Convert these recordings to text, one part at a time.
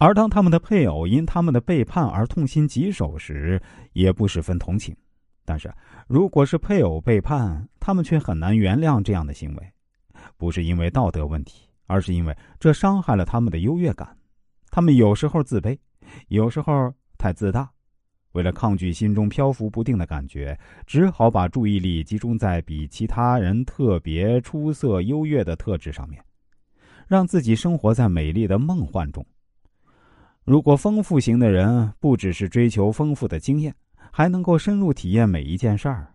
而当他们的配偶因他们的背叛而痛心疾首时，也不十分同情。但是，如果是配偶背叛，他们却很难原谅这样的行为，不是因为道德问题，而是因为这伤害了他们的优越感。他们有时候自卑，有时候太自大。为了抗拒心中漂浮不定的感觉，只好把注意力集中在比其他人特别出色、优越的特质上面，让自己生活在美丽的梦幻中。如果丰富型的人不只是追求丰富的经验，还能够深入体验每一件事儿，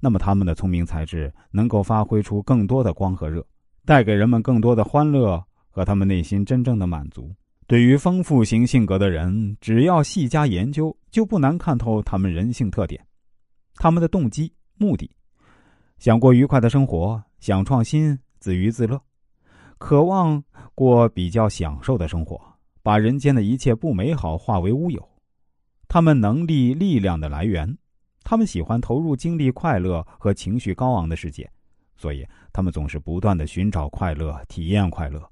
那么他们的聪明才智能够发挥出更多的光和热，带给人们更多的欢乐和他们内心真正的满足。对于丰富型性格的人，只要细加研究，就不难看透他们人性特点、他们的动机、目的，想过愉快的生活，想创新，自娱自乐，渴望过比较享受的生活，把人间的一切不美好化为乌有。他们能力、力量的来源，他们喜欢投入精力、快乐和情绪高昂的世界，所以他们总是不断的寻找快乐、体验快乐。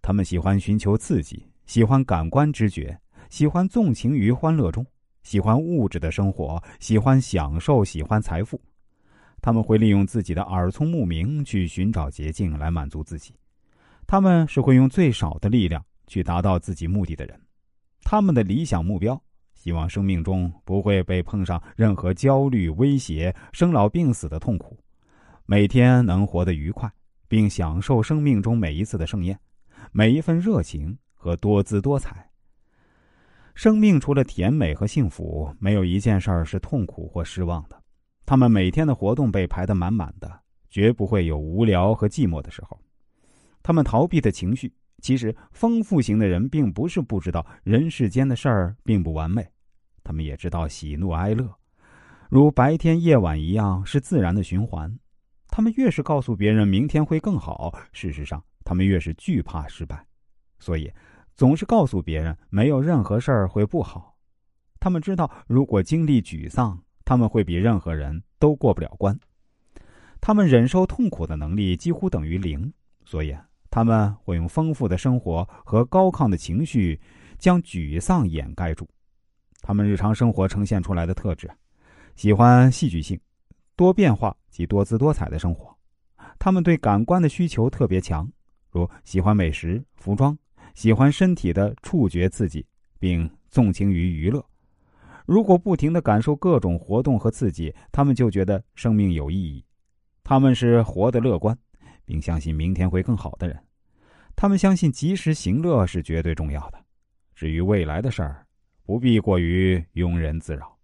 他们喜欢寻求刺激。喜欢感官知觉，喜欢纵情于欢乐中，喜欢物质的生活，喜欢享受，喜欢财富。他们会利用自己的耳聪目明去寻找捷径来满足自己。他们是会用最少的力量去达到自己目的的人。他们的理想目标，希望生命中不会被碰上任何焦虑、威胁、生老病死的痛苦，每天能活得愉快，并享受生命中每一次的盛宴，每一份热情。和多姿多彩。生命除了甜美和幸福，没有一件事儿是痛苦或失望的。他们每天的活动被排得满满的，绝不会有无聊和寂寞的时候。他们逃避的情绪，其实丰富型的人并不是不知道人世间的事儿并不完美，他们也知道喜怒哀乐，如白天夜晚一样是自然的循环。他们越是告诉别人明天会更好，事实上他们越是惧怕失败，所以。总是告诉别人没有任何事儿会不好，他们知道如果经历沮丧，他们会比任何人都过不了关。他们忍受痛苦的能力几乎等于零，所以他们会用丰富的生活和高亢的情绪将沮丧掩盖住。他们日常生活呈现出来的特质，喜欢戏剧性、多变化及多姿多彩的生活。他们对感官的需求特别强，如喜欢美食、服装。喜欢身体的触觉刺激，并纵情于娱乐。如果不停的感受各种活动和刺激，他们就觉得生命有意义。他们是活得乐观，并相信明天会更好的人。他们相信及时行乐是绝对重要的。至于未来的事儿，不必过于庸人自扰。